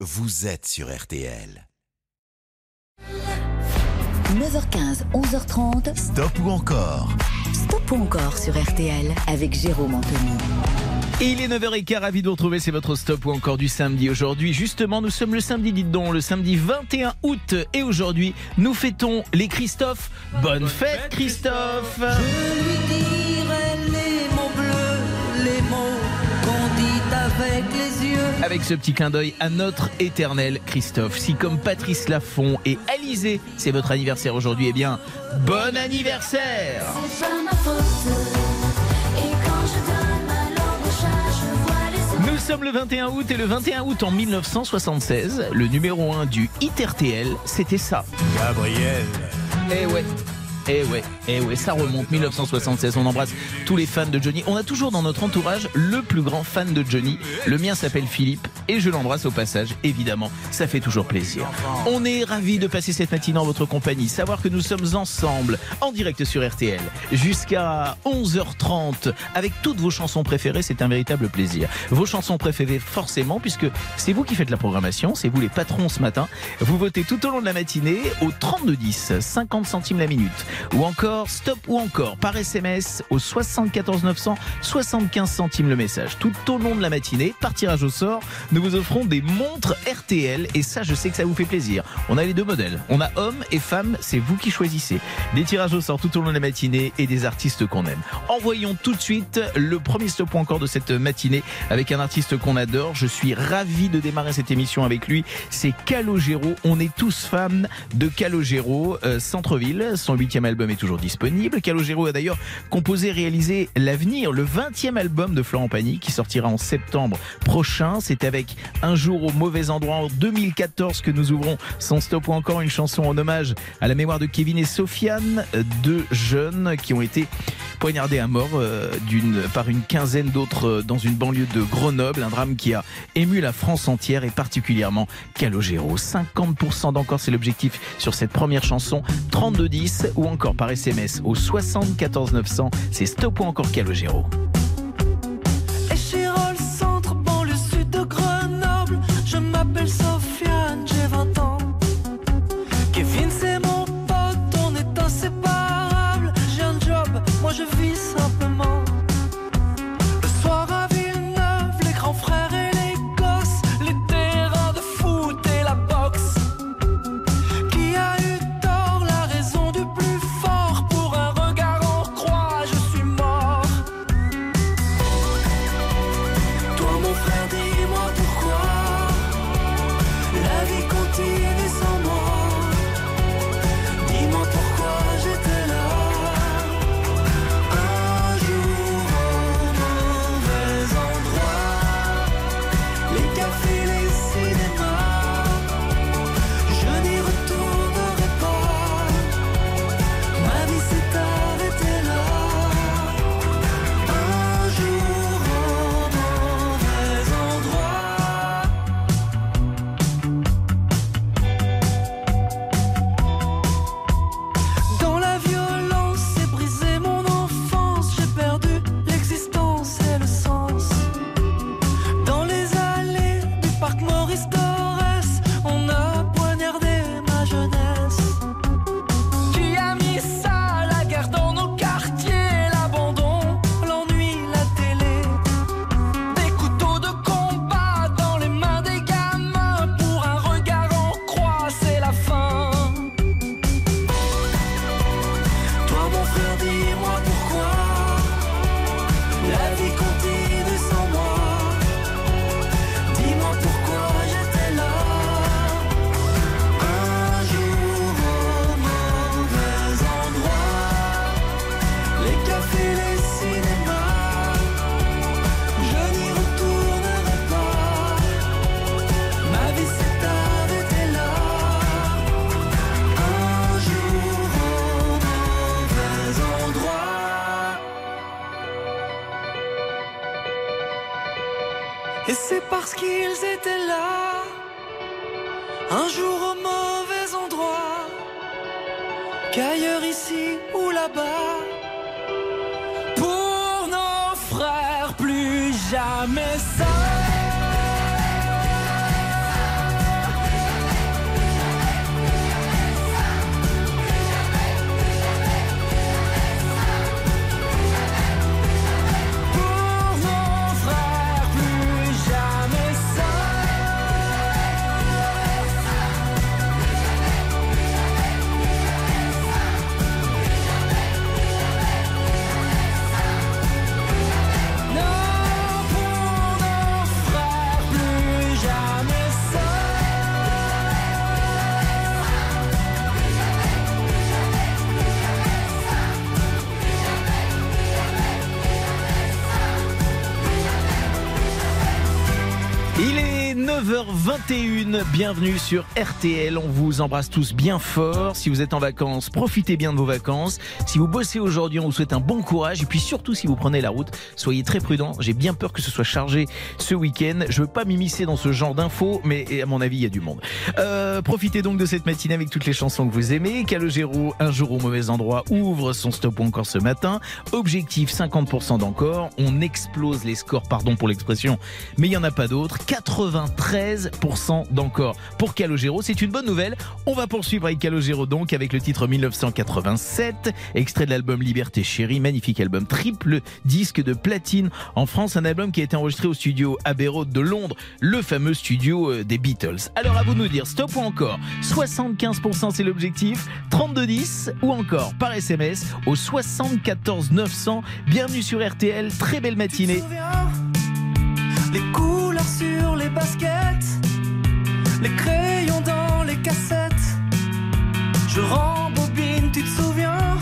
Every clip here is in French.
vous êtes sur RTL. 9h15, 11h30. Stop ou encore? Stop ou encore sur RTL avec Jérôme Anthony. Et il est 9h15, ravi de vous retrouver, c'est votre stop ou encore du samedi. Aujourd'hui, justement, nous sommes le samedi, dites donc, le samedi 21 août. Et aujourd'hui, nous fêtons les Christophe. Bonne, fête, Christophe Je lui dirai Avec ce petit clin d'œil à notre éternel Christophe. Si comme Patrice Laffont et Alizé, c'est votre anniversaire aujourd'hui, eh bien, bon anniversaire Nous sommes le 21 août et le 21 août en 1976, le numéro 1 du Hit RTL, c'était ça. Gabriel. Eh ouais. Eh ouais, eh ouais, ça remonte 1976. On embrasse tous les fans de Johnny. On a toujours dans notre entourage le plus grand fan de Johnny. Le mien s'appelle Philippe et je l'embrasse au passage, évidemment. Ça fait toujours plaisir. On est ravis de passer cette matinée en votre compagnie. Savoir que nous sommes ensemble en direct sur RTL jusqu'à 11h30 avec toutes vos chansons préférées. C'est un véritable plaisir. Vos chansons préférées, forcément, puisque c'est vous qui faites la programmation, c'est vous les patrons ce matin. Vous votez tout au long de la matinée au 3210, 50 centimes la minute. Ou encore stop ou encore par SMS au 74 900, 75 centimes le message. Tout au long de la matinée, par tirage au sort, nous vous offrons des montres RTL et ça, je sais que ça vous fait plaisir. On a les deux modèles. On a hommes et femmes, c'est vous qui choisissez. Des tirages au sort tout au long de la matinée et des artistes qu'on aime. Envoyons tout de suite le premier stop ou encore de cette matinée avec un artiste qu'on adore. Je suis ravi de démarrer cette émission avec lui. C'est Calogero. On est tous fans de Calogero. Euh, Centreville, son huitième album est toujours disponible. Calogero a d'ailleurs composé et réalisé L'Avenir, le 20e album de Florent Pagny qui sortira en septembre prochain. C'est avec Un jour au mauvais endroit en 2014 que nous ouvrons son stop ou encore une chanson en hommage à la mémoire de Kevin et Sofiane, deux jeunes qui ont été poignardés à mort euh, par une quinzaine d'autres euh, dans une banlieue de Grenoble. Un drame qui a ému la France entière et particulièrement Calogero. 50% d'encore, c'est l'objectif sur cette première chanson. 3210 ou encore par SMS au 74 900. C'est stop ou encore Calogero. 21 bienvenue sur RTL. On vous embrasse tous bien fort. Si vous êtes en vacances, profitez bien de vos vacances. Si vous bossez aujourd'hui, on vous souhaite un bon courage. Et puis surtout, si vous prenez la route, soyez très prudents. J'ai bien peur que ce soit chargé ce week-end. Je veux pas m'immiscer dans ce genre d'infos, mais à mon avis, il y a du monde. Euh, profitez donc de cette matinée avec toutes les chansons que vous aimez. Calogero, un jour au mauvais endroit, ouvre son stop encore ce matin. Objectif 50% d'encore. On explose les scores, pardon pour l'expression, mais il n'y en a pas d'autres. 93% d'encore pour Calogero. C'est une bonne nouvelle. On va poursuivre avec Calogero donc avec le titre 1987, extrait de l'album Liberté Chérie, magnifique album, triple disque de platine en France, un album qui a été enregistré au studio Abbey Road de Londres, le fameux studio euh, des Beatles. Alors à vous de nous dire stop ou encore? 75% c'est l'objectif, 3210 ou encore par SMS au 74 900. Bienvenue sur RTL, très belle matinée. Les couleurs sur les baskets, cassettes. Je rembobine, tu te souviens?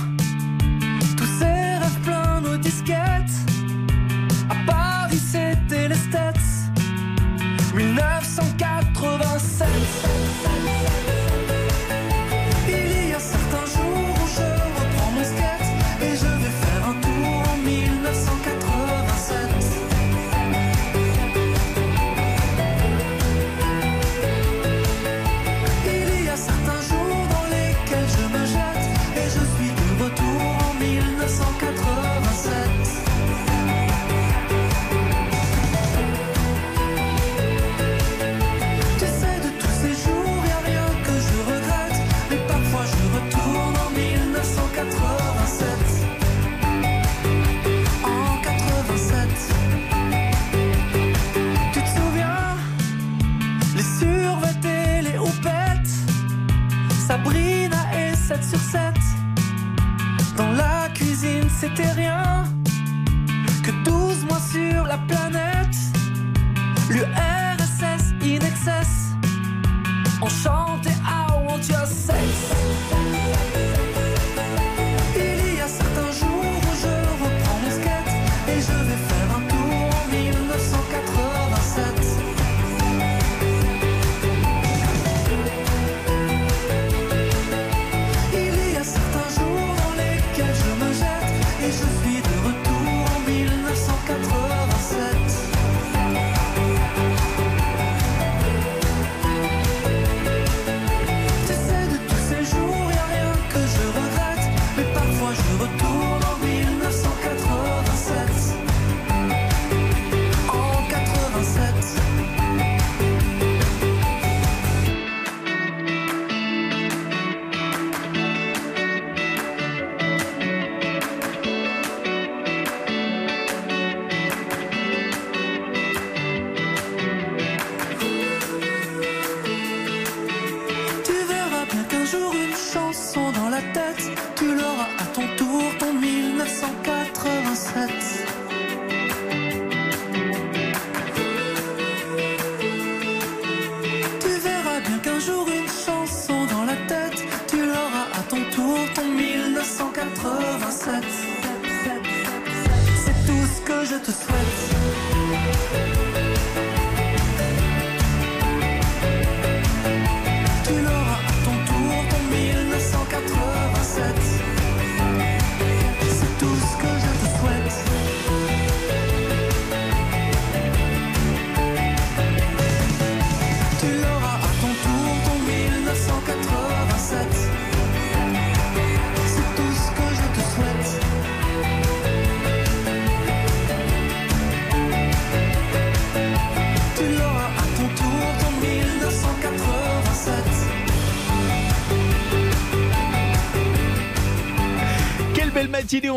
Tous ces rêves pleins nos disquettes. À Paris, c'était les States. 1987.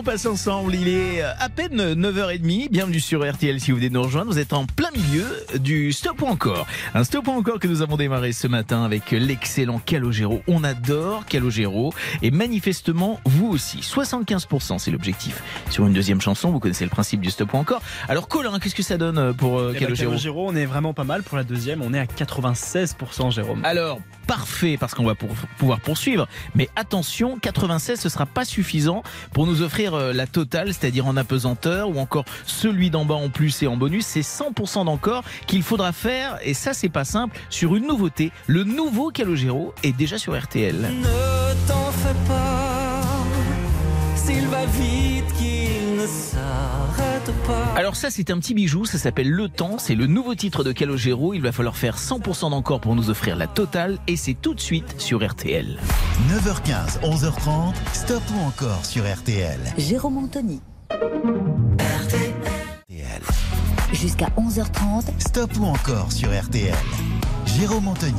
Passe ensemble. Il est euh, à peine 9h30. Bienvenue sur RTL si vous venez nous rejoindre. Vous êtes en plein milieu du Stop ou encore. Un Stop ou encore que nous avons démarré ce matin avec l'excellent Calogero. On adore Calogero et manifestement vous aussi. 75% c'est l'objectif. Sur une deuxième chanson, vous connaissez le principe du Stop ou encore. Alors Colin, qu'est-ce que ça donne pour euh, Eh ben, Calogero Calogero, on est vraiment pas mal. Pour la deuxième, on est à 96%, Jérôme. Alors, parfait, parce qu'on va pour- pouvoir poursuivre. Mais attention, 96, ce sera pas suffisant pour nous offrir euh, la totale, c'est-à-dire en apesanteur ou encore celui d'en bas en plus et en bonus. C'est 100% d'encore qu'il faudra faire et ça c'est pas simple sur une nouveauté. Le nouveau Calogero est déjà sur RTL. Ne t'en fais pas, va vite qu'il ne s'arrête pas. Alors ça c'est un petit bijou, ça s'appelle Le Temps, c'est le nouveau titre de Calogero. Il va falloir faire 100% d'encore pour nous offrir la totale et c'est tout de suite sur RTL. 9h15, 11h30, stop ou encore sur RTL. Jérôme Anthony. RTL. Jusqu'à 11h30, Stop ou encore sur RTL. Jérôme Anthony.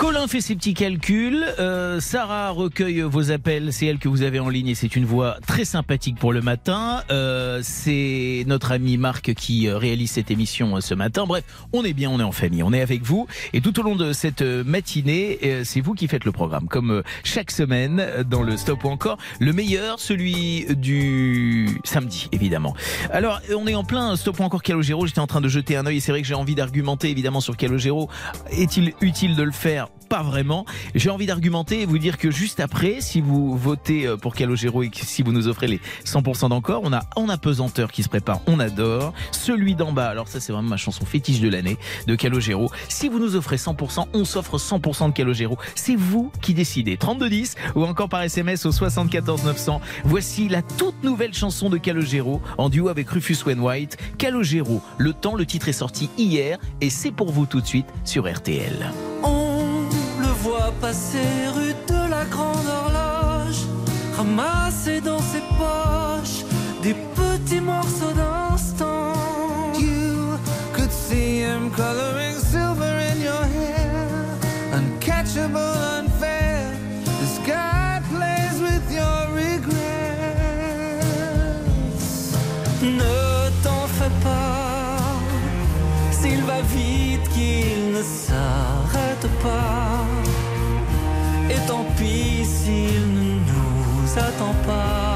Colin fait ses petits calculs, euh, Sarah recueille vos appels, c'est elle que vous avez en ligne et c'est une voix très sympathique pour le matin. Euh, c'est notre ami Marc qui euh, réalise cette émission euh, ce matin. Bref, on est bien, on est en famille, on est avec vous et tout au long de cette euh, matinée, c'est vous qui faites le programme. Comme chaque semaine dans le Stop ou encore, le meilleur, celui du samedi évidemment. Alors, on est en plein Stop ou encore Calogero, j'étais en train de jeter un œil et c'est vrai que j'ai envie d'argumenter évidemment sur Calogero. Est-il utile de le faire pas vraiment. J'ai envie d'argumenter et vous dire que juste après, si vous votez euh, pour Calogero et si vous nous offrez les 100% d'encore, on a En apesanteur qui se prépare, on adore. Celui d'en bas, alors ça c'est vraiment ma chanson fétiche de l'année de Calogero. Si vous nous offrez 100%, on s'offre 100% de Calogero. C'est vous qui décidez. 3210 ou encore par SMS au 74 900. Voici la toute nouvelle chanson de Calogero en duo avec Rufus Wainwright. Calogero, le temps, le titre est sorti hier et c'est pour vous tout de suite sur RTL. Passer rue de la Grande Horloge, ramasser dans ses poches des petits morceaux d'instant. You could see him coloring silver in your hair, uncatchable, unfair. The sky plays with your regrets. Ne t'en fais pas s'il va vite qu'il ne s'arrête pas. Attend pas.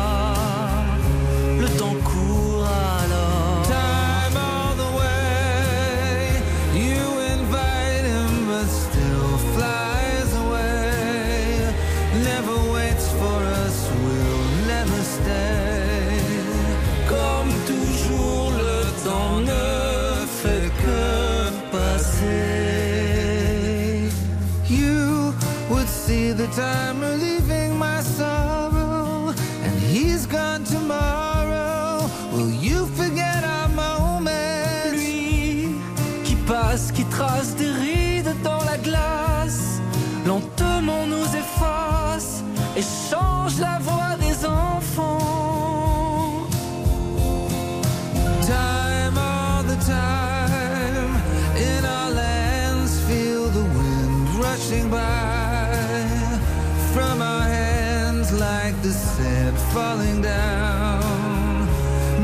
Falling down.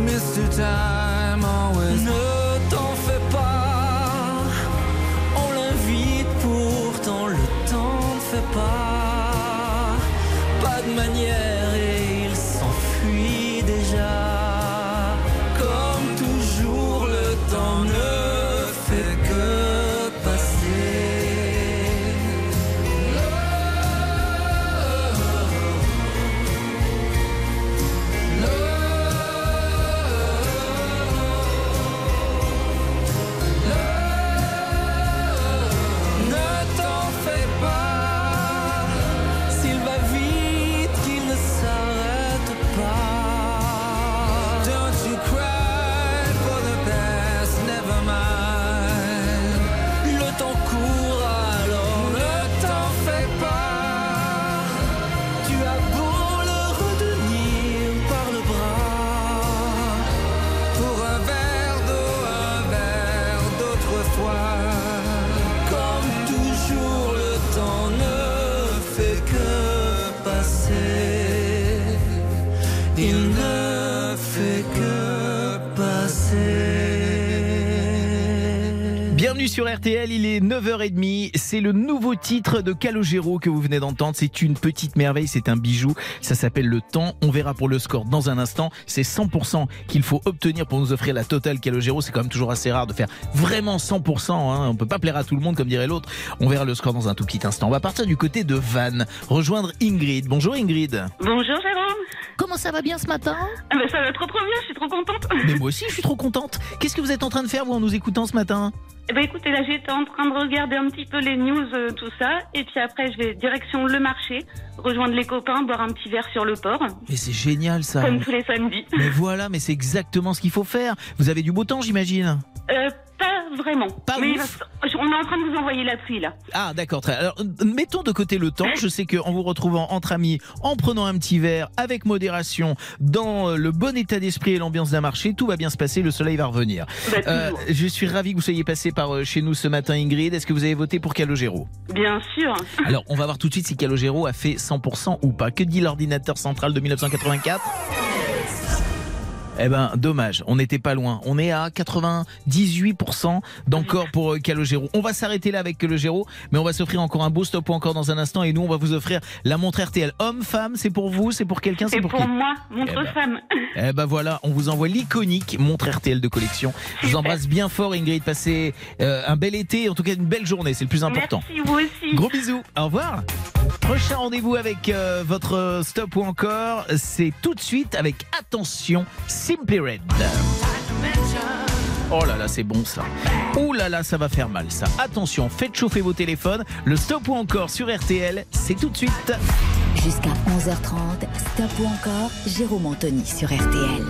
Mr. Time sur RTL, il est 9h30, c'est le nouveau titre de Calogero que vous venez d'entendre, c'est une petite merveille, c'est un bijou, ça s'appelle Le Temps, on verra pour le score dans un instant, c'est 100% qu'il faut obtenir pour nous offrir la totale Calogero, c'est quand même toujours assez rare de faire vraiment 100%, hein. on peut pas plaire à tout le monde comme dirait l'autre, on verra le score dans un tout petit instant. On va partir du côté de Vannes, rejoindre Ingrid. Bonjour Ingrid. Bonjour Jérôme. Comment ça va bien ce matin Ah bah, ça va trop trop bien, je suis trop contente. Mais moi aussi, je suis trop contente. Qu'est-ce que vous êtes en train de faire, vous, en nous écoutant ce matin Eh ben écoutez, là j'étais en train de regarder un petit peu les news, euh, tout ça, et puis après je vais direction le marché, rejoindre les copains, boire un petit verre sur le port, Mais c'est génial ça. comme tous les samedis. Mais voilà, mais c'est exactement ce qu'il faut faire. Vous avez du beau temps, j'imagine Euh, pas vraiment. Pas Mais ouf. on est en train de vous envoyer la pluie là. Ah d'accord. Alors mettons de côté le temps. Je sais qu'en vous retrouvant entre amis, en prenant un petit verre, avec modération, dans euh, le bon état d'esprit et l'ambiance d'un marché, tout va bien se passer. Le soleil va revenir. Bah, Euh, je suis ravi que vous soyez passé par euh, chez nous ce matin, Ingrid. Est-ce que vous avez voté pour Calogero? Bien sûr. Alors, on va voir tout de suite si Calogero a fait 100% ou pas. Que dit l'ordinateur central de 1984 eh ben, dommage, on n'était pas loin. On est à 98% d'encore pour euh, Calogero. On va s'arrêter là avec Calogero, mais on va s'offrir encore un beau stop ou encore dans un instant. Et nous, on va vous offrir la montre RTL. Homme, femme, c'est pour vous, c'est pour quelqu'un, c'est pour, pour qui moi, montre Eh ben. femme. Eh ben voilà, on vous envoie l'iconique montre RTL de collection. Je vous embrasse bien fort, Ingrid. Passez euh, un bel été, en tout cas une belle journée, c'est le plus important. Merci vous aussi. Gros bisous, au revoir. Prochain rendez-vous avec euh, votre stop ou encore, c'est tout de suite avec attention Simply Red. Oh là là, c'est bon ça. Oh là là, ça va faire mal ça. Attention, faites chauffer vos téléphones. Le stop ou encore sur RTL, c'est tout de suite. Jusqu'à 11h30, Stop ou encore, Jérôme Anthony sur RTL.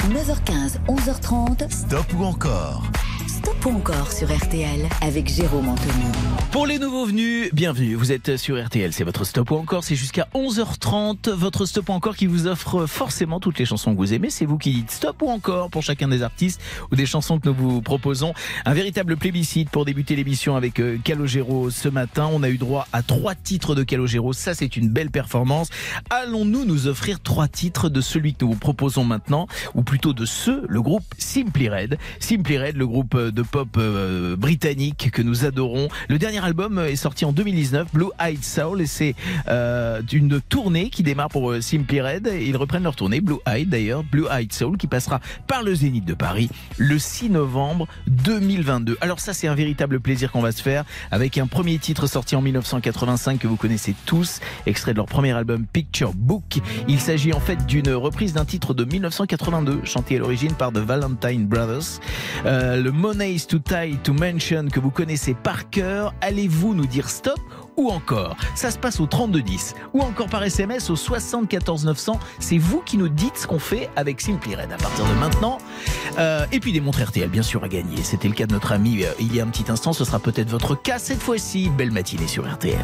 « 9h15, 11h30, Stop ou encore Stop encore sur RTL avec Jérôme Anthony. Pour les nouveaux venus, bienvenue. Vous êtes sur RTL, c'est votre stop ou encore. C'est jusqu'à 11h30. Votre stop ou encore qui vous offre forcément toutes les chansons que vous aimez. C'est vous qui dites stop ou encore pour chacun des artistes ou des chansons que nous vous proposons. Un véritable plébiscite pour débuter l'émission avec euh, Calogero ce matin. On a eu droit à trois titres de Calogero. Ça, c'est une belle performance. Allons-nous nous offrir trois titres de celui que nous vous proposons maintenant, ou plutôt de ceux, le groupe Simply Red. Simply Red, le groupe de pop euh, britannique que nous adorons. Le dernier album est sorti en 2019, Blue Eyed Soul, et c'est euh, une tournée qui démarre pour euh, Simply Red. Ils reprennent leur tournée, Blue Eyed d'ailleurs, Blue Eyed Soul, qui passera par le Zénith de Paris le 6 novembre 2022. Alors ça, c'est un véritable plaisir qu'on va se faire avec un premier titre sorti en 1985 que vous connaissez tous, extrait de leur premier album Picture Book. Il s'agit en fait d'une reprise d'un titre de 1982, chanté à l'origine par The Valentine Brothers. Euh, le Too Tight to Mention que vous connaissez par cœur, allez-vous nous dire stop ou encore? Ça se passe au 3210 ou encore par SMS au 74 900. C'est vous qui nous dites ce qu'on fait avec Simply Red à partir de maintenant. Euh, et puis des montres RTL bien sûr à gagner. C'était le cas de notre ami euh, il y a un petit instant. Ce sera peut-être votre cas cette fois-ci. Belle matinée sur RTL.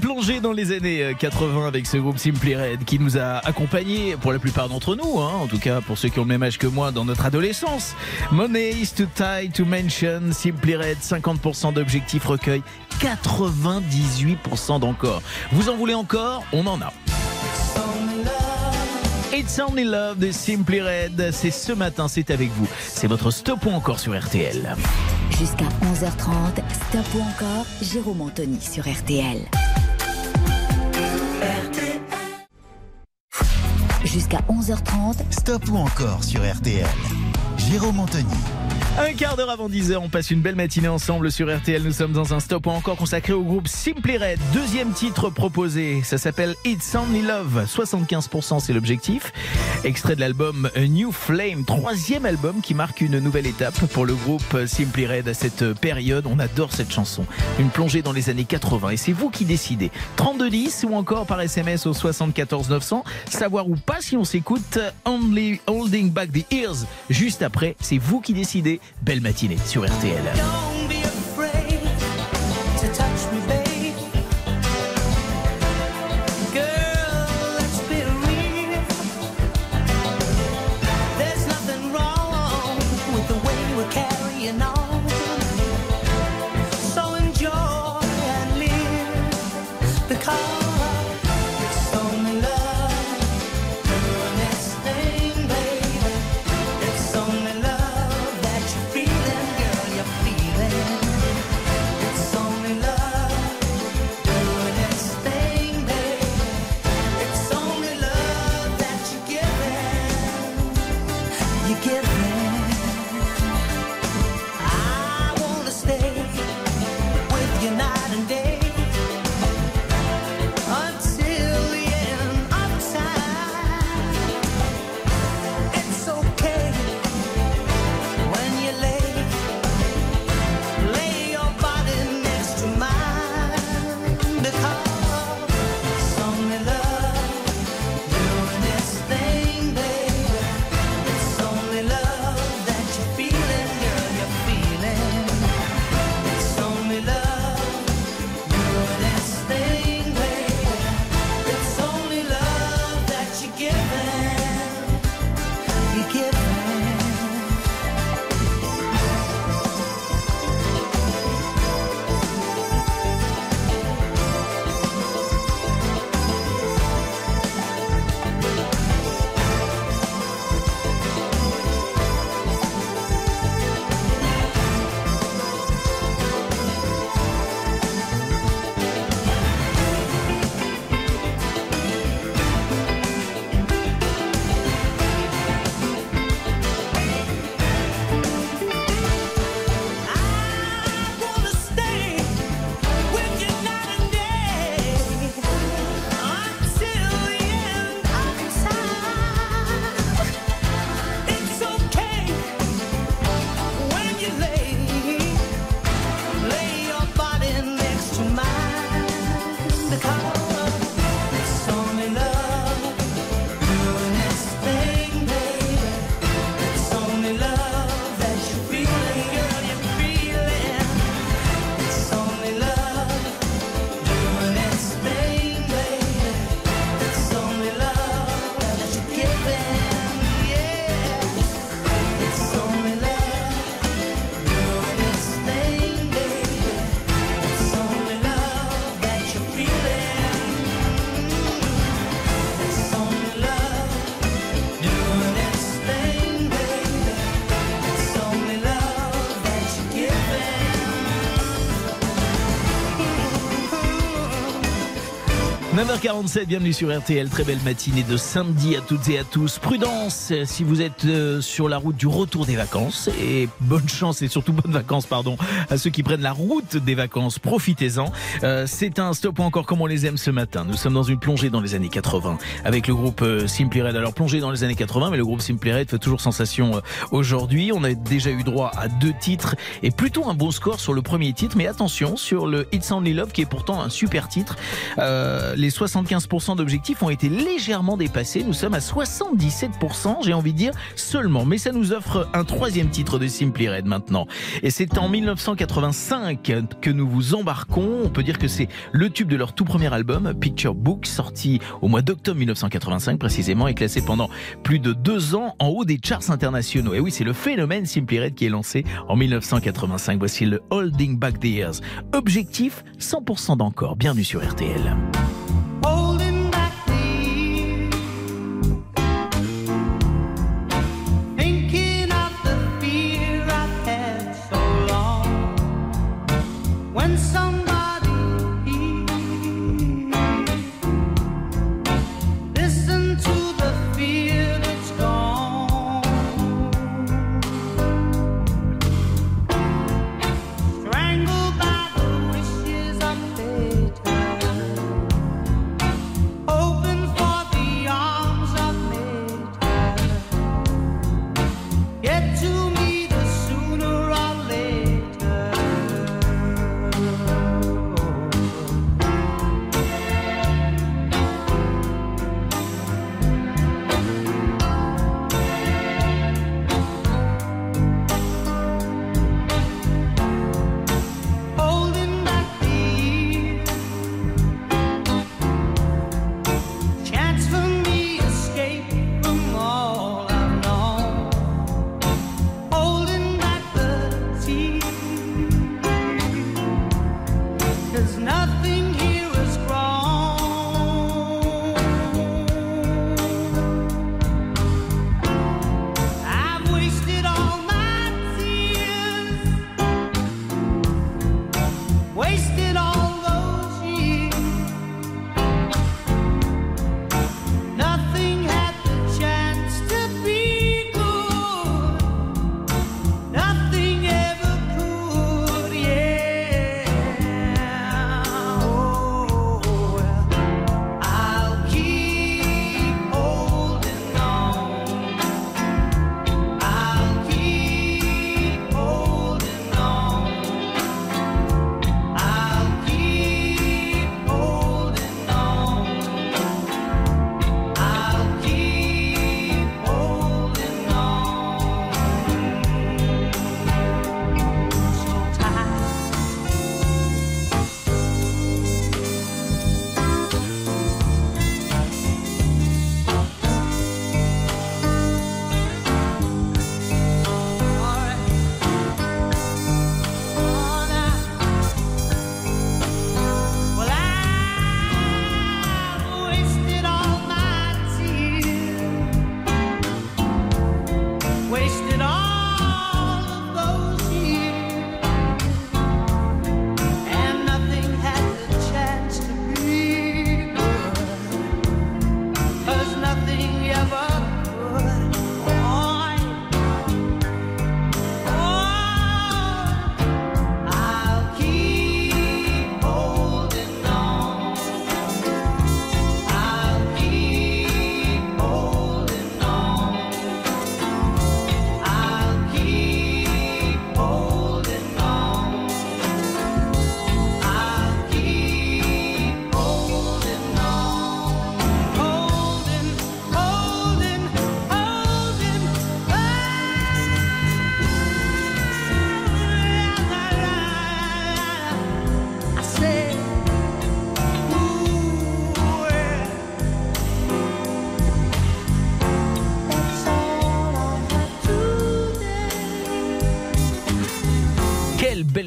Plongée dans les années euh, 80 avec ce groupe Simply Red qui nous a accompagnés pour la plupart d'entre nous, hein, en tout cas pour ceux qui ont le même âge que moi dans notre adolescence. Money is too tight to mention. Simply Red, 50% d'objectifs recueil, 98% d'encore. Vous en voulez encore? On en a. It's Only Love de Simply Red, c'est ce matin, c'est avec vous. C'est votre stop encore sur RTL. Jusqu'à 11h30, Stop ou encore, Jérôme Anthony sur RTL. Jusqu'à 11h30, Stop ou encore sur RTL. Jérôme Anthony. Un quart d'heure avant 10h, on passe une belle matinée ensemble sur RTL. Nous sommes dans un stop encore consacré au groupe Simply Red. Deuxième titre proposé, ça s'appelle It's Only Love. 75% c'est l'objectif. Extrait de l'album A New Flame, troisième album qui marque une nouvelle étape pour le groupe Simply Red à cette période. On adore cette chanson. Une plongée dans les années 80 et c'est vous qui décidez. 3210 ou encore par SMS au 74 900. Savoir ou pas si on s'écoute Only Holding Back the Ears. Juste après, c'est vous qui décidez. Belle matinée sur RTL. 9h47, bienvenue sur RTL. Très belle matinée de samedi à toutes et à tous. Prudence si vous êtes euh, sur la route du retour des vacances. Et bonne chance et surtout bonnes vacances, pardon, à ceux qui prennent la route des vacances. Profitez-en. Euh, C'est un stop encore comme on les aime ce matin. Nous sommes dans une plongée dans les années 80 avec le groupe euh, Simply Red. Alors plongée dans les années 80, mais le groupe Simply Red fait toujours sensation aujourd'hui. On a déjà eu droit à deux titres et plutôt un bon score sur le premier titre. Mais attention sur le It's Only Love qui est pourtant un super titre. Les 75% d'objectifs ont été légèrement dépassés. Nous sommes à 77%, j'ai envie de dire, seulement. Mais ça nous offre un troisième titre de Simply Red maintenant. Et c'est en 1985 que nous vous embarquons. On peut dire que c'est le tube de leur tout premier album, Picture Book, sorti au mois d'octobre 1985 précisément, et classé pendant plus de deux ans en haut des charts internationaux. Et oui, c'est le phénomène Simply Red qui est lancé en 1985. Voici le Holding Back the Years. Objectif 100% d'encore. Bienvenue sur RTL.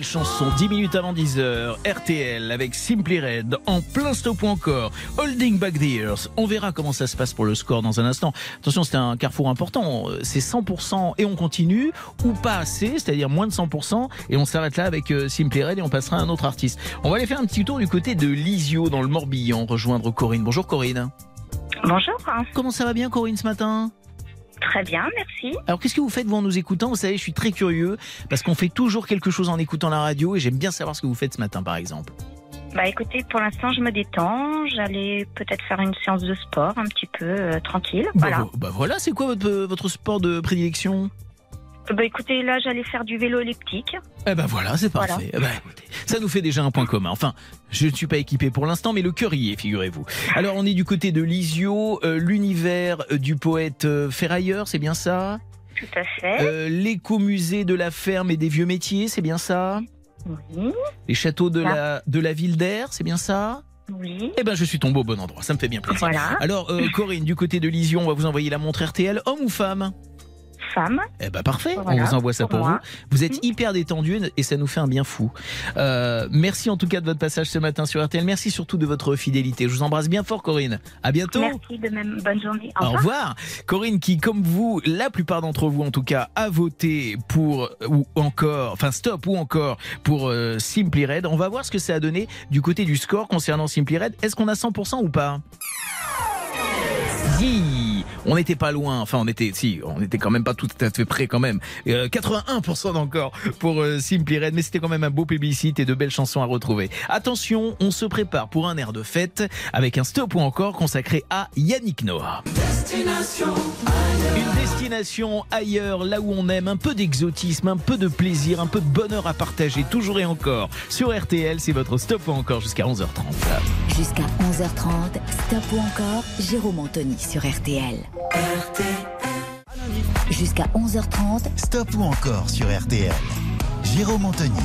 Belle chanson, 10 minutes avant 10h, RTL avec Simply Red, en plein stop ou encore, Holding Back the Years. On verra comment ça se passe pour le score dans un instant. Attention, c'est un carrefour important, c'est 100% et on continue, ou pas assez, c'est-à-dire moins de 100%, et on s'arrête là avec euh, Simply Red et on passera à un autre artiste. On va aller faire un petit tour du côté de Lisio dans le Morbihan, rejoindre Corinne. Bonjour Corinne. Bonjour. Comment ça va bien Corinne ce matin? Très bien, merci. Alors qu'est-ce que vous faites vous en nous écoutant Vous savez, je suis très curieux parce qu'on fait toujours quelque chose en écoutant la radio et j'aime bien savoir ce que vous faites ce matin par exemple. Bah écoutez, pour l'instant, je me détends. J'allais peut-être faire une séance de sport un petit peu euh, tranquille. Bah, Voilà. vo- bah voilà, c'est quoi votre, votre sport de prédilection? Bah écoutez, là j'allais faire du vélo elliptique. Eh ben voilà, c'est Voilà. parfait. Eh ben, écoutez, ça nous fait déjà un point commun. Enfin, je ne suis pas équipé pour l'instant, mais le cœur y est, figurez-vous. Alors, on est du côté de Lisio, euh, l'univers euh, du poète euh, ferrailleur, c'est bien ça? Tout à fait. Euh, L'écomusée de la ferme et des vieux métiers, c'est bien ça? Oui. Les châteaux de la, de la ville d'Air, c'est bien ça? Oui. Eh ben, je suis tombé au bon endroit, ça me fait bien plaisir. Voilà. Alors, euh, Corinne, du côté de Lisio, on va vous envoyer la montre RTL, homme ou femme? Femme. Eh ben parfait, Voilà, on vous envoie ça pour, pour vous. Vous êtes hyper détendu et ça nous fait un bien fou. Euh, merci en tout cas de votre passage ce matin sur RTL. Merci surtout de votre fidélité. Je vous embrasse bien fort, Corinne. À bientôt. Merci de même. Bonne journée. Au Au revoir. revoir. Corinne qui, comme vous, la plupart d'entre vous en tout cas, a voté pour ou encore, enfin stop ou encore pour euh, Simply Red. On va voir ce que ça a donné du côté du score concernant Simply Red. Est-ce qu'on a 100% ou pas? On n'était pas loin. Enfin, on était, si, on était quand même pas tout à fait près quand même. Euh, 81% encore pour euh, Simply Red, mais c'était quand même un beau plébiscite et de belles chansons à retrouver. Attention, on se prépare pour un air de fête avec un stop ou encore consacré à Yannick Noah. Une destination ailleurs, là où on aime, un peu d'exotisme, un peu de plaisir, un peu de bonheur à partager, toujours et encore. Sur RTL, c'est votre stop ou encore jusqu'à 11h30. Jusqu'à 11h30, Stop ou encore, Jérôme Anthony sur RTL. Jusqu'à 11h30, Stop ou encore sur RTL. Jérôme Anthony.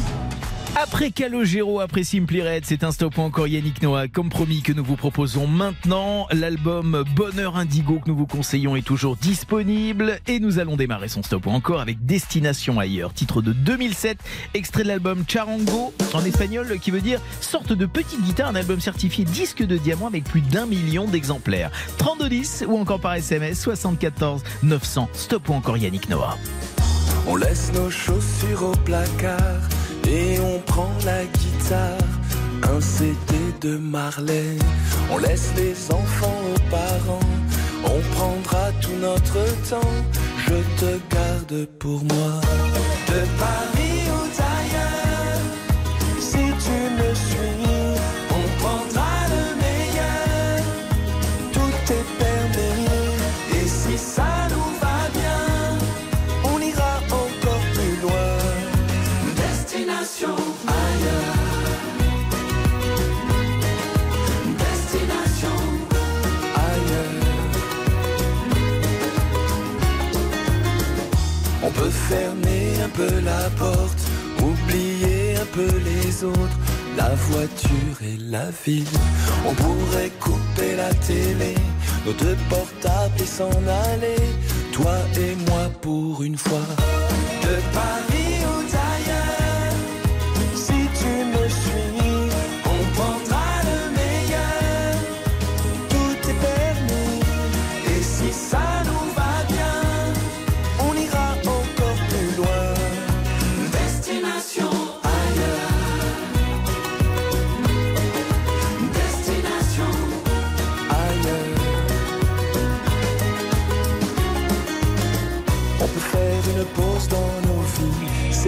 Après Calogero, après Simply Red, c'est un stop encore Yannick Noah. Comme promis que nous vous proposons maintenant, l'album Bonheur Indigo que nous vous conseillons est toujours disponible et nous allons démarrer son stop encore avec Destination ailleurs, titre de 2007, extrait de l'album Charango en espagnol qui veut dire sorte de petite guitare, un album certifié disque de diamant avec plus d'un million d'exemplaires. 3210 ou encore par SMS 74 900, stop encore Yannick Noah. On laisse nos chaussures au placard et on prend la guitare, un CD de Marley. On laisse les enfants aux parents, on prendra tout notre temps. Je te garde pour moi. De Paris peut fermer un peu la porte, oublier un peu les autres, la voiture et la ville. On pourrait couper la télé, nos deux portables et s'en aller, toi et moi pour une fois. De Paris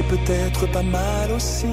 peut-être pas mal aussi.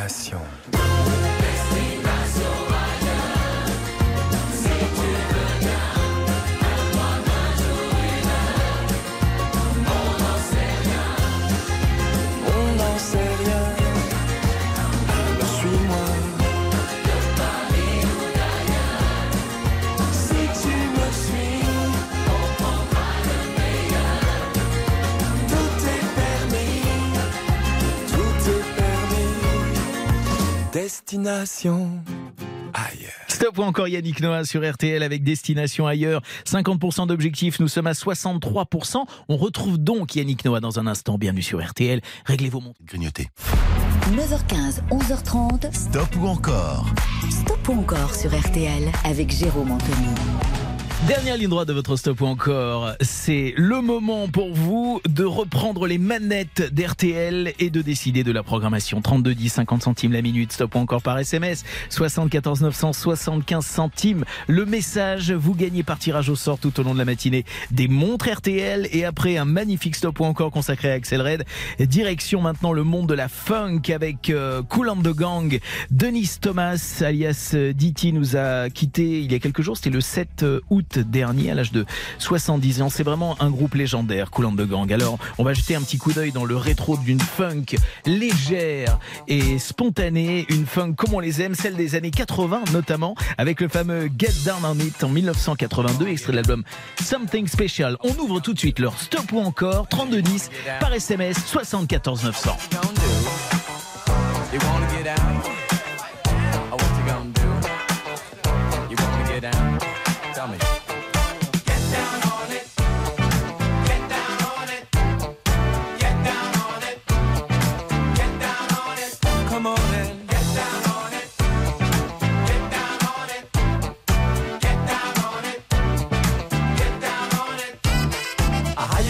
Destination. Destination ailleurs. Stop ou encore Yannick Noah sur RTL avec Destination ailleurs. 50% d'objectifs, nous sommes à 63%. On retrouve donc Yannick Noah dans un instant. Bienvenue sur RTL. Réglez vos montres. Grignoter. 9h15, 11h30, Stop ou encore Stop ou encore sur RTL avec Jérôme Anthony. Dernière ligne droite de votre stop ou encore, c'est le moment pour vous de reprendre les manettes d'RTL et de décider de la programmation. 32 10 50 centimes la minute, stop ou encore par SMS, 74 900 75 centimes. Le message, vous gagnez par tirage au sort tout au long de la matinée des montres RTL et après un magnifique stop ou encore consacré à Axel Red. Direction maintenant le monde de la funk avec euh, Cool and the Gang. Denis Thomas alias euh, Diti nous a quitté il y a quelques jours, c'était le 7 euh, août dernier à l'âge de 70 ans. C'est vraiment un groupe légendaire, Coulant de Gang. Alors, on va jeter un petit coup d'œil dans le rétro d'une funk légère et spontanée, une funk comme on les aime, celle des années 80 notamment, avec le fameux Get Down on It en 1982, extrait de l'album Something Special. On ouvre tout de suite leur stop ou encore 3210 par SMS 74 900.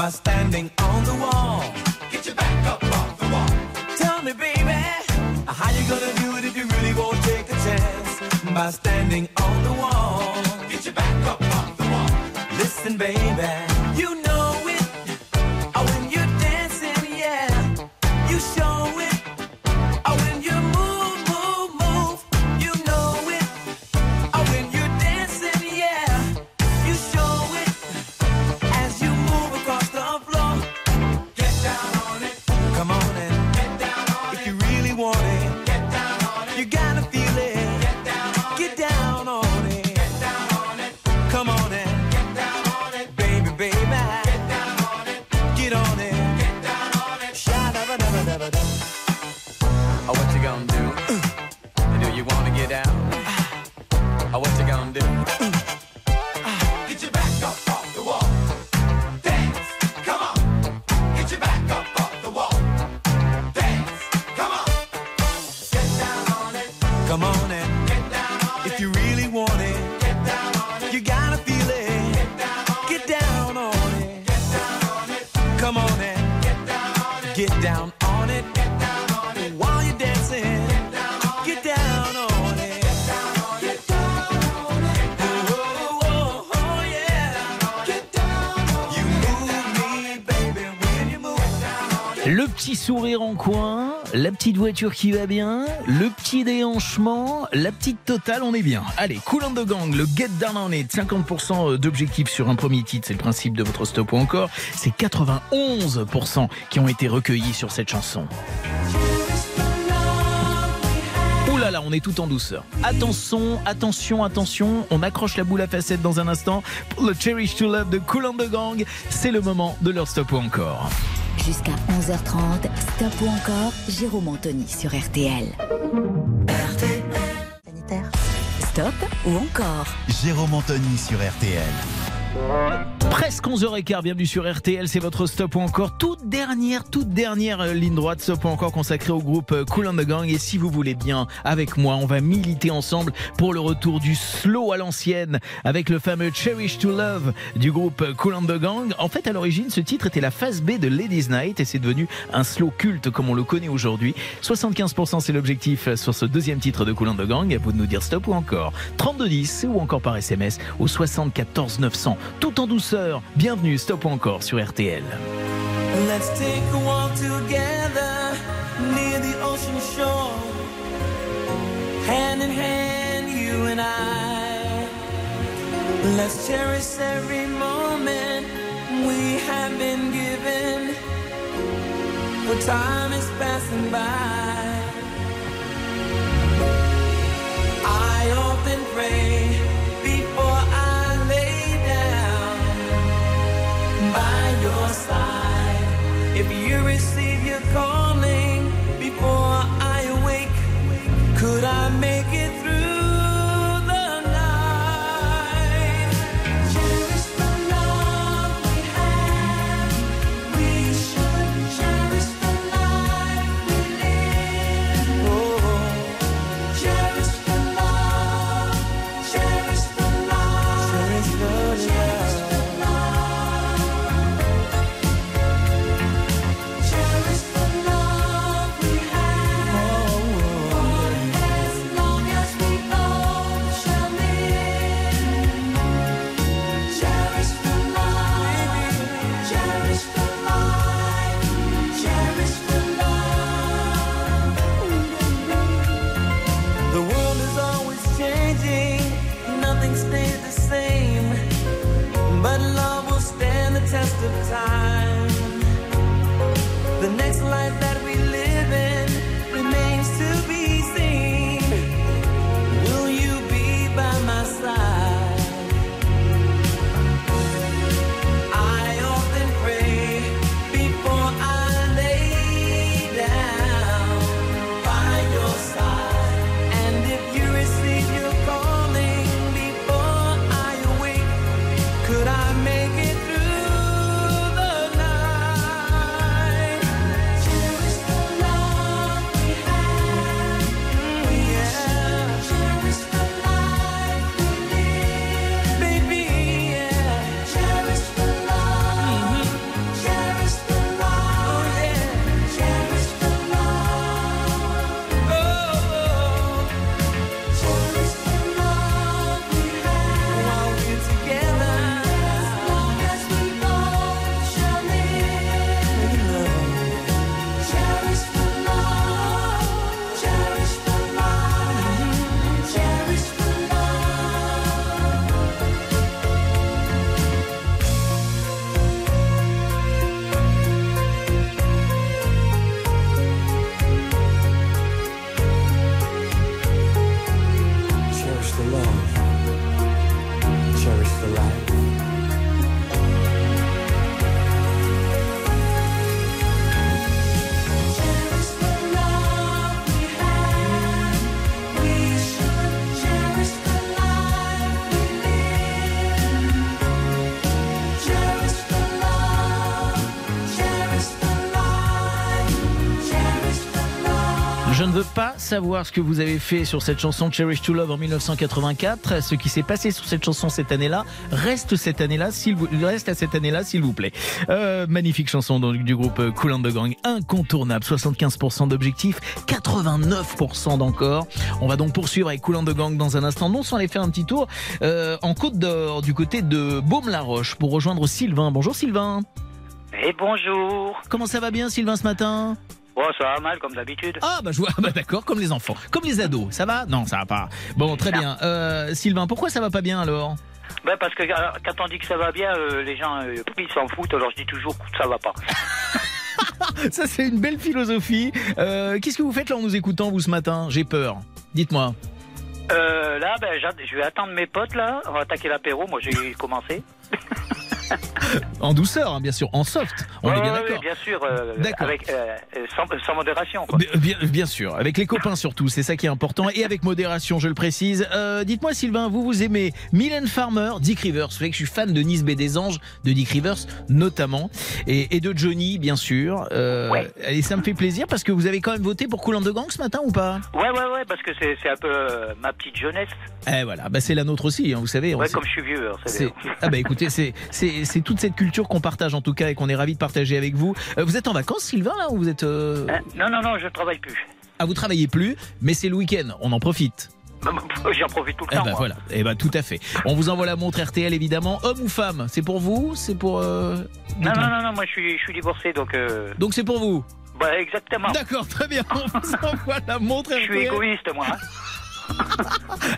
By standing on the wall. Get your back up off the wall. Tell me, baby, how you gonna do it if you really won't take a chance? By standing on the wall. Get your back up off the wall. Listen, baby. Sourire en coin, la petite voiture qui va bien, le petit déhanchement, la petite totale, on est bien. Allez, Cool on the Gang, le Get Down on It, 50% d'objectifs sur un premier titre, c'est le principe de votre stop ou encore. C'est 91% qui ont été recueillis sur cette chanson. Là là, on est tout en douceur. Attention, attention, attention, on accroche la boule à facettes dans un instant. Pour le Cherish to Love de Cool on the Gang, c'est le moment de leur stop ou encore. Jusqu'à 11h30, Stop ou encore, Jérôme Anthony sur RTL. Stop ou encore Jérôme Anthony sur RTL. Presque 11h15, bienvenue sur RTL, c'est votre stop ou encore toute dernière, toute dernière euh, ligne droite stop ou encore consacrée au groupe euh, Cool and the Gang et si vous voulez bien avec moi, on va militer ensemble pour le retour du slow à l'ancienne avec le fameux Cherish to Love du groupe euh, Cool and the Gang. En fait, à l'origine, ce titre était la phase B de Ladies Night et c'est devenu un slow culte comme on le connaît aujourd'hui. 75% c'est l'objectif sur ce deuxième titre de Cool and the Gang, à vous de nous dire stop ou encore 3210 ou encore par SMS au 74 900 tout en douceur. Bienvenue, stop encore sur RTL. Let's take a walk together near the ocean shore. Hand in hand, you and I. Let's cherish every moment we have been given. For time is passing by. I often pray could I make it through savoir ce que vous avez fait sur cette chanson Cherish to Love en 1984. Ce qui s'est passé sur cette chanson cette année-là reste cette année-là, s'il vous reste à cette année-là, s'il vous plaît. Euh, magnifique chanson donc, du groupe Cool and the Gang, incontournable, 75% d'objectifs, 89% d'encore. On va donc poursuivre avec Cool and the Gang dans un instant. Non, sans aller faire un petit tour euh, en Côte d'Or, du côté de Baume-la-Roche, pour rejoindre Sylvain. Bonjour Sylvain. Et bonjour. Comment ça va bien Sylvain ce matin? Oh, ça va mal comme d'habitude. Ah bah je vois, bah d'accord, comme les enfants, comme les ados, ça va? Non, ça va pas. Bon, très bien. Euh, Sylvain, pourquoi ça va pas bien alors? Ben parce que quand on dit que ça va bien, euh, les gens euh, ils s'en foutent. Alors je dis toujours que ça va pas. Ça c'est une belle philosophie. Euh, Qu'est-ce que vous faites là en nous écoutant vous ce matin? J'ai peur. Dites-moi. Là, ben je vais attendre mes potes là. On va attaquer l'apéro. Moi j'ai commencé. En douceur, hein, bien sûr, en soft. On Ouais, est bien ouais, d'accord. bien sûr. euh. Avec euh, euh, sans, sans modération. Quoi. Bien, sûr, avec les copains surtout, c'est ça qui est important, et avec modération, je le précise. Euh, Dites-moi Sylvain, vous vous aimez Mylène Farmer, Dick Rivers, vous savez que je suis fan de Nice B des Anges, de Dick Rivers notamment, et, et de Johnny bien sûr. Et ça me fait plaisir parce que vous avez quand même voté pour Coulant de Gang ce matin ou pas? Ouais, ouais, ouais, parce que c'est un peu ma petite jeunesse. Eh voilà, bah c'est la nôtre aussi, hein, vous savez. Ouais, comme je suis vieux. hein, Ah bah écoutez, c'est c'est toute cette culture qu'on partage en tout cas et qu'on est ravi de partager avec vous. Euh, vous êtes en vacances Sylvain là ou vous êtes euh, Hein non, non, non, je travaille plus. Ah vous travaillez plus, mais c'est le week-end, on en profite. J'en profite tout le Eh temps. ben moi. voilà, eh ben tout à fait. On vous envoie la montre RTL évidemment. Homme ou femme C'est pour vous C'est pour. euh, Non, non, non, non, moi je suis, je suis divorcé donc. Euh... Donc c'est pour vous Bah, exactement. D'accord, très bien. On vous envoie la montre Je RTL. suis égoïste, moi.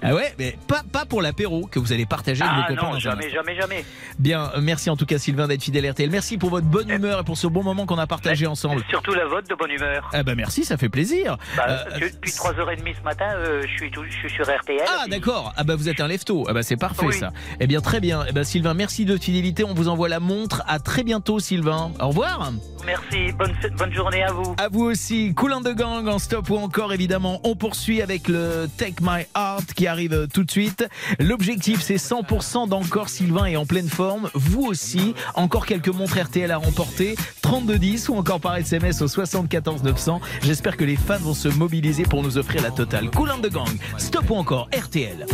Ah ouais, mais pas, pas pour l'apéro que vous allez partager avec Ah vos copains. non, jamais, jamais, jamais. Bien, merci en tout cas Sylvain d'être fidèle RTL. Merci pour votre bonne humeur et pour ce bon moment qu'on a partagé ensemble. Surtout la vôtre de bonne humeur. Ah bah merci, ça fait plaisir. Bah, Euh, depuis 3h30 ce matin, euh, je, suis tout- je suis sur RTL. Ah puis- d'accord, ah bah vous êtes un lefto, ah bah c'est parfait Oui. ça. Eh bien très bien, eh ben Sylvain, merci de fidélité, on vous envoie la montre, à très bientôt Sylvain, au revoir. Merci, bonne, bonne journée à vous. À vous aussi, Coulin de Gang en stop ou encore évidemment, on poursuit avec le Take My Heart qui arrive tout de suite. L'objectif c'est 100% d'encore Sylvain est en pleine forme, vous aussi, encore quelques montres RTL à remporter, 3210 ou encore par SMS au 74 900. J'espère que les fans vont se mobiliser pour nous offrir la totale. Coulin de Gang, stop ou encore RTL.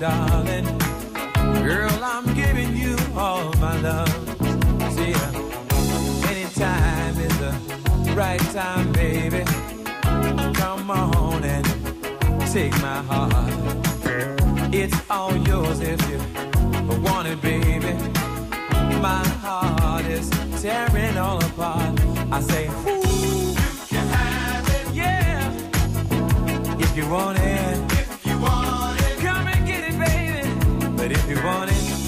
Darling. Girl, I'm giving you all my love. See, uh, anytime is the right time, baby. Come on and take my heart. It's all yours if you want it, baby. My heart is tearing all apart. I say, Ooh, you can have it, yeah. If you want it, But if you want it,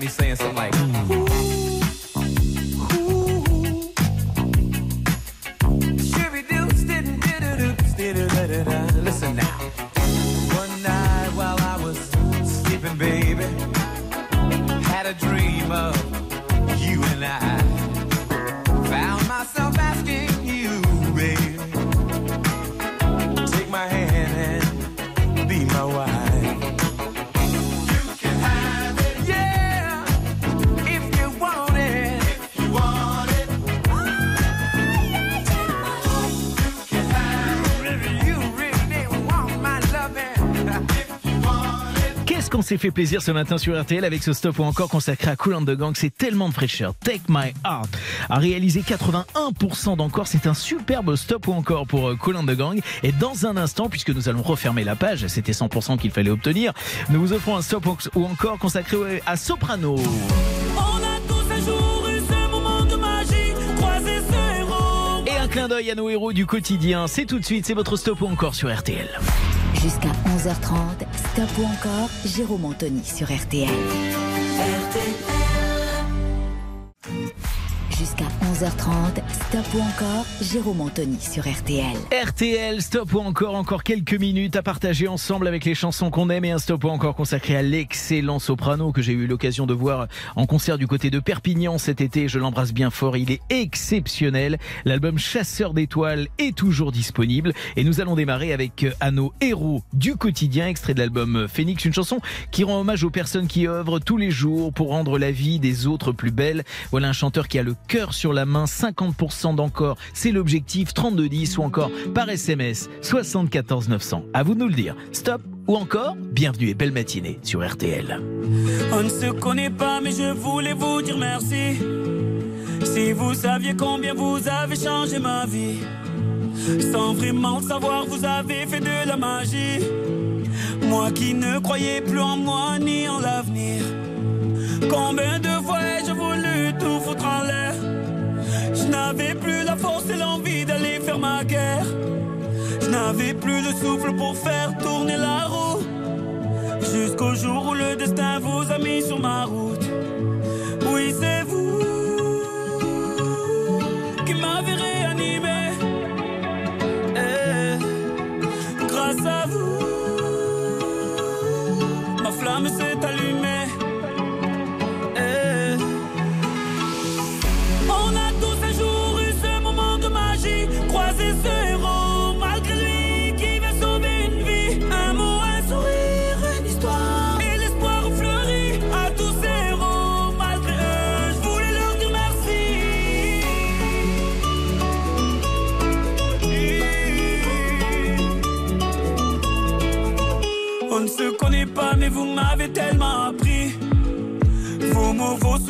me saying something like. Listen now. One night while I was sleeping, baby, had a dream of you and I. Found myself asking you, baby, take my hand and be my wife. S'est fait plaisir ce matin sur RTL avec ce stop ou encore consacré à Cool and the Gang. C'est tellement de fraîcheur. Take My Heart a réalisé 81% d'encore. C'est un superbe stop ou encore pour euh, Cool and the Gang. Et dans un instant, puisque nous allons refermer la page, c'était 100% qu'il fallait obtenir, nous vous offrons un stop ou encore consacré à Soprano. Et un clin d'œil à nos héros du quotidien. C'est tout de suite, c'est votre stop ou encore sur RTL. Jusqu'à 11h30, Stop ou encore, Jérôme Anthony sur RTL. Jusqu'à 11h30, Stop ou encore, Jérôme Anthony sur RTL. RTL, stop ou encore, encore quelques minutes à partager ensemble avec les chansons qu'on aime et un stop ou encore consacré à l'excellent soprano que j'ai eu l'occasion de voir en concert du côté de Perpignan cet été. Je l'embrasse bien fort, il est exceptionnel. L'album Chasseur d'étoiles est toujours disponible et nous allons démarrer avec euh, à nos héros du quotidien, extrait de l'album Phoenix, une chanson qui rend hommage aux personnes qui œuvrent tous les jours pour rendre la vie des autres plus belle. Voilà un chanteur qui a le cœur sur la main, 50% d'encore, c'est l'objectif 3210 ou encore par SMS 74 900. À vous de nous le dire. Stop ou encore Bienvenue et belle matinée sur RTL. On ne se connaît pas, mais je voulais vous dire merci. Si vous saviez combien vous avez changé ma vie, sans vraiment savoir, vous avez fait de la magie. Moi qui ne croyais plus en moi ni en l'avenir. Combien de Je n'avais plus le souffle pour faire tourner la roue. Jusqu'au jour où le destin vous a mis sur ma route. Oui, c'est vous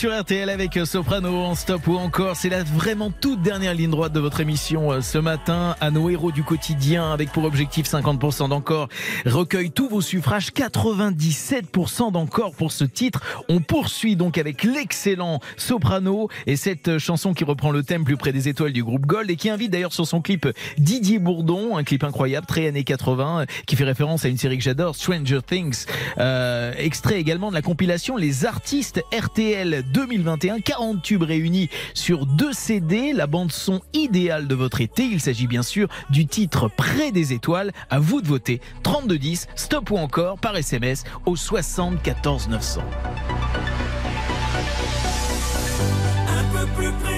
sur RTL avec Soprano en stop ou encore. C'est la vraiment toute dernière ligne droite de votre émission euh, ce matin à nos héros du quotidien avec pour objectif 50% d'encore. Recueille tous vos suffrages, 97% d'encore pour ce titre. On poursuit donc avec l'excellent Soprano et cette chanson qui reprend le thème plus près des étoiles du groupe Gold et qui invite d'ailleurs sur son clip Didier Bourdon, un clip incroyable, très années 80, euh, qui fait référence à une série que j'adore, Stranger Things. Euh, extrait également de la compilation Les artistes RTL 2021, 40 tubes réunis sur deux CD, la bande son idéale de votre été. Il s'agit bien sûr du titre Près des étoiles. À vous de voter. 3210, stop ou encore par SMS au 74 900. Un peu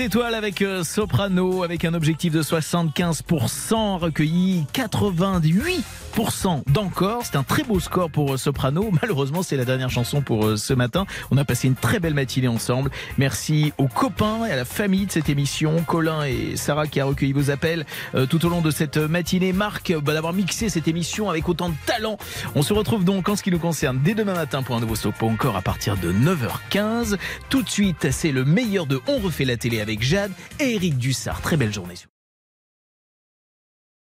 étoiles avec euh, Soprano, avec un objectif de 75%, recueilli 88% d'encore. C'est un très beau score pour euh, Soprano. Malheureusement, c'est la dernière chanson pour euh, ce matin. On a passé une très belle matinée ensemble. Merci aux copains et à la famille de cette émission, Colin et Sarah qui a recueilli vos appels euh, tout au long de cette matinée. Marc, bah, d'avoir mixé cette émission avec autant de talent. On se retrouve donc en ce qui nous concerne dès demain matin pour un nouveau Stop encore à partir de 9h15. Tout de suite, c'est le meilleur de On refait la télé avec Jade et Eric Dussard. Très belle journée.